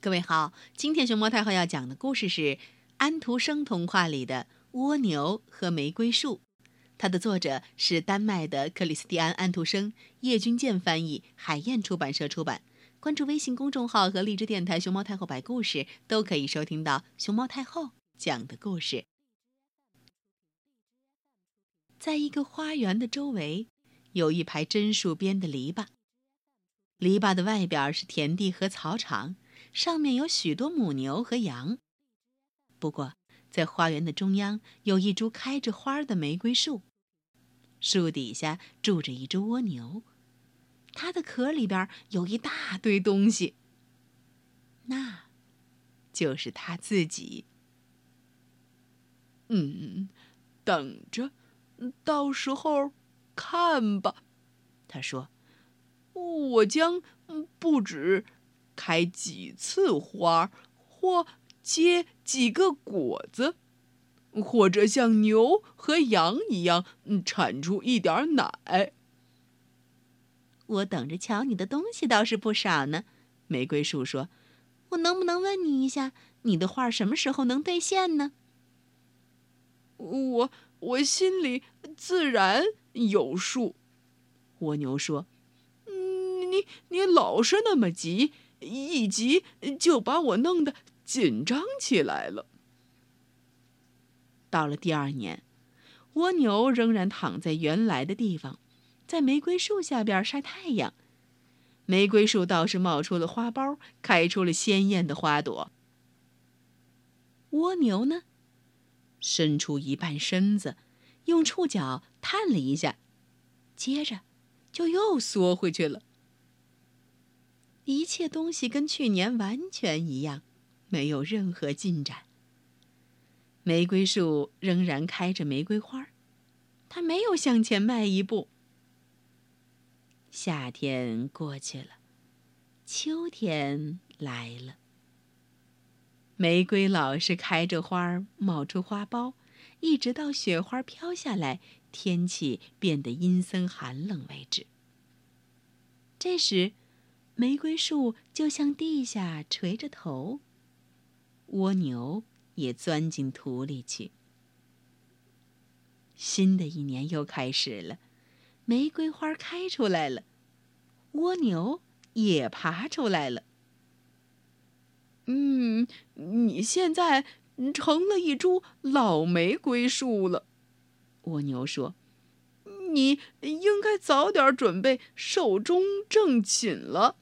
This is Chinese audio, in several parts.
各位好，今天熊猫太后要讲的故事是安徒生童话里的《蜗牛和玫瑰树》，它的作者是丹麦的克里斯蒂安·安徒生，叶君健翻译，海燕出版社出版。关注微信公众号和荔枝电台“熊猫太后摆故事”，都可以收听到熊猫太后讲的故事。在一个花园的周围，有一排榛树编的篱笆，篱笆的外边是田地和草场。上面有许多母牛和羊。不过，在花园的中央有一株开着花的玫瑰树，树底下住着一只蜗牛，它的壳里边有一大堆东西。那，就是它自己。嗯，等着，到时候看吧。他说：“我将不止。”开几次花，或结几个果子，或者像牛和羊一样产出一点奶。我等着瞧你的东西倒是不少呢。玫瑰树说：“我能不能问你一下，你的话什么时候能兑现呢？”我我心里自然有数。蜗牛说：“你你老是那么急。”一急就把我弄得紧张起来了。到了第二年，蜗牛仍然躺在原来的地方，在玫瑰树下边晒太阳。玫瑰树倒是冒出了花苞，开出了鲜艳的花朵。蜗牛呢，伸出一半身子，用触角探了一下，接着就又缩回去了。一切东西跟去年完全一样，没有任何进展。玫瑰树仍然开着玫瑰花，它没有向前迈一步。夏天过去了，秋天来了。玫瑰老是开着花，冒出花苞，一直到雪花飘下来，天气变得阴森寒冷为止。这时。玫瑰树就向地下垂着头，蜗牛也钻进土里去。新的一年又开始了，玫瑰花开出来了，蜗牛也爬出来了。嗯，你现在成了一株老玫瑰树了，蜗牛说：“你应该早点准备寿终正寝了。”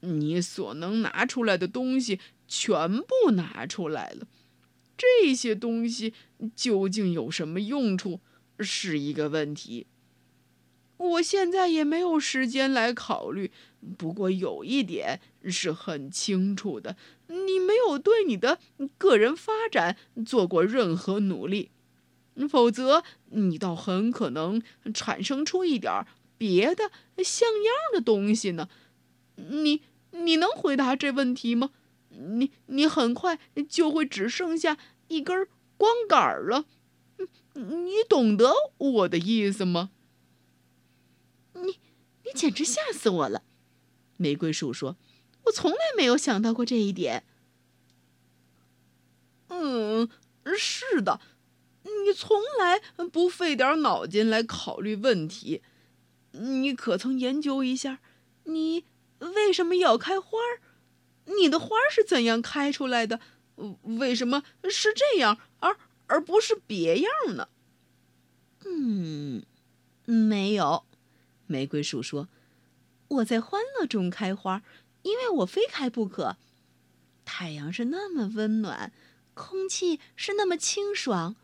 你所能拿出来的东西全部拿出来了，这些东西究竟有什么用处，是一个问题。我现在也没有时间来考虑。不过有一点是很清楚的：你没有对你的个人发展做过任何努力，否则你倒很可能产生出一点别的像样的东西呢。你你能回答这问题吗？你你很快就会只剩下一根光杆了，你懂得我的意思吗？你你简直吓死我了！玫瑰树说：“我从来没有想到过这一点。”嗯，是的，你从来不费点脑筋来考虑问题。你可曾研究一下你？为什么要开花儿？你的花儿是怎样开出来的？为什么是这样，而而不是别样呢？嗯，没有。玫瑰树说：“我在欢乐中开花，因为我非开不可。太阳是那么温暖，空气是那么清爽，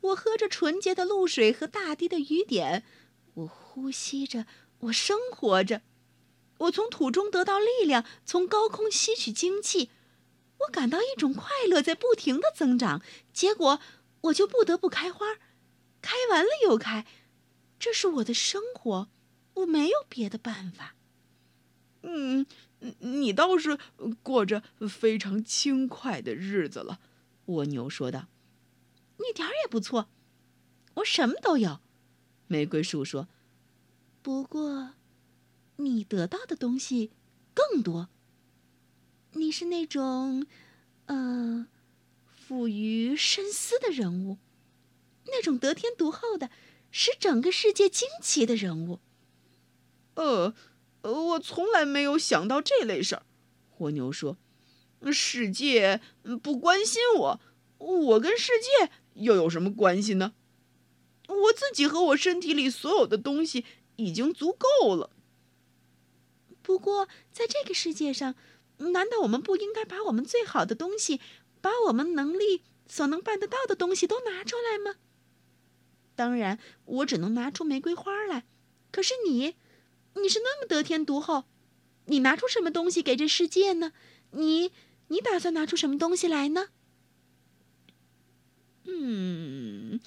我喝着纯洁的露水和大地的雨点，我呼吸着，我生活着。”我从土中得到力量，从高空吸取精气，我感到一种快乐在不停的增长。结果，我就不得不开花，开完了又开，这是我的生活，我没有别的办法。嗯，你倒是过着非常轻快的日子了，蜗牛说道。一点也不错，我什么都有。玫瑰树说。不过。你得到的东西更多。你是那种，呃，富于深思的人物，那种得天独厚的，使整个世界惊奇的人物。呃，我从来没有想到这类事儿。蜗牛说：“世界不关心我，我跟世界又有什么关系呢？我自己和我身体里所有的东西已经足够了。不过，在这个世界上，难道我们不应该把我们最好的东西，把我们能力所能办得到的东西都拿出来吗？当然，我只能拿出玫瑰花来。可是你，你是那么得天独厚。”你拿出什么东西给这世界呢？你你打算拿出什么东西来呢？嗯，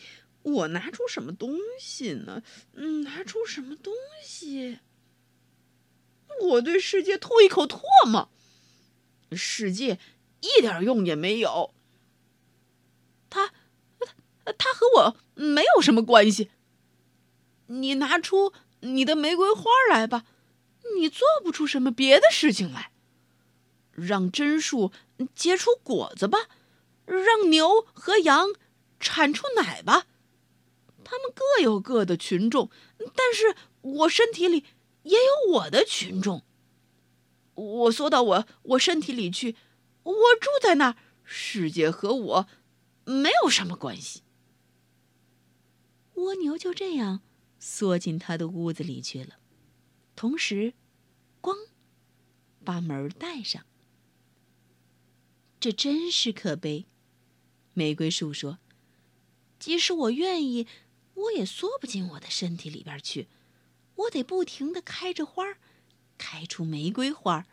我拿出什么东西呢？嗯，拿出什么东西？我对世界吐一口唾沫，世界一点用也没有。他他和我没有什么关系。你拿出你的玫瑰花来吧。你做不出什么别的事情来。让榛树结出果子吧，让牛和羊产出奶吧。他们各有各的群众，但是我身体里也有我的群众。我缩到我我身体里去，我住在那儿，世界和我没有什么关系。蜗牛就这样缩进他的屋子里去了。同时，咣，把门带上。这真是可悲，玫瑰树说：“即使我愿意，我也缩不进我的身体里边去。我得不停地开着花，开出玫瑰花，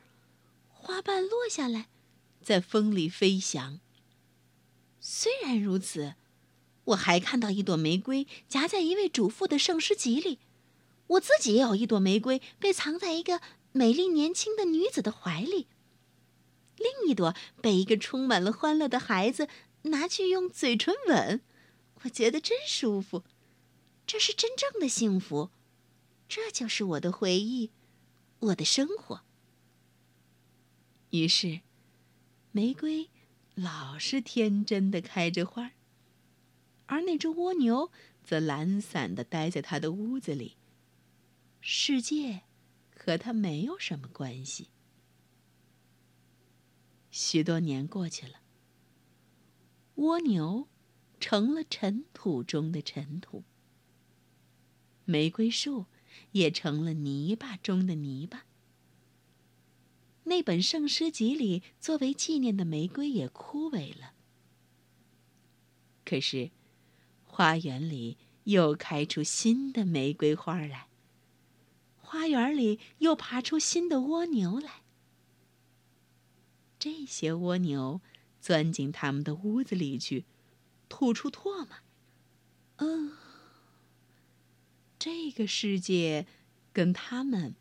花瓣落下来，在风里飞翔。虽然如此，我还看到一朵玫瑰夹在一位主妇的圣诗集里。”我自己也有一朵玫瑰，被藏在一个美丽年轻的女子的怀里；另一朵被一个充满了欢乐的孩子拿去用嘴唇吻。我觉得真舒服，这是真正的幸福。这就是我的回忆，我的生活。于是，玫瑰老是天真的开着花，而那只蜗牛则懒散的待在它的屋子里。世界和他没有什么关系。许多年过去了，蜗牛成了尘土中的尘土，玫瑰树也成了泥巴中的泥巴。那本圣诗集里作为纪念的玫瑰也枯萎了。可是，花园里又开出新的玫瑰花来。花园里又爬出新的蜗牛来。这些蜗牛钻进他们的屋子里去，吐出唾沫。嗯，这个世界跟他们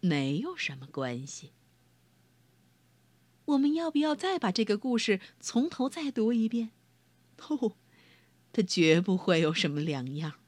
没有什么关系。我们要不要再把这个故事从头再读一遍？哦，它绝不会有什么两样。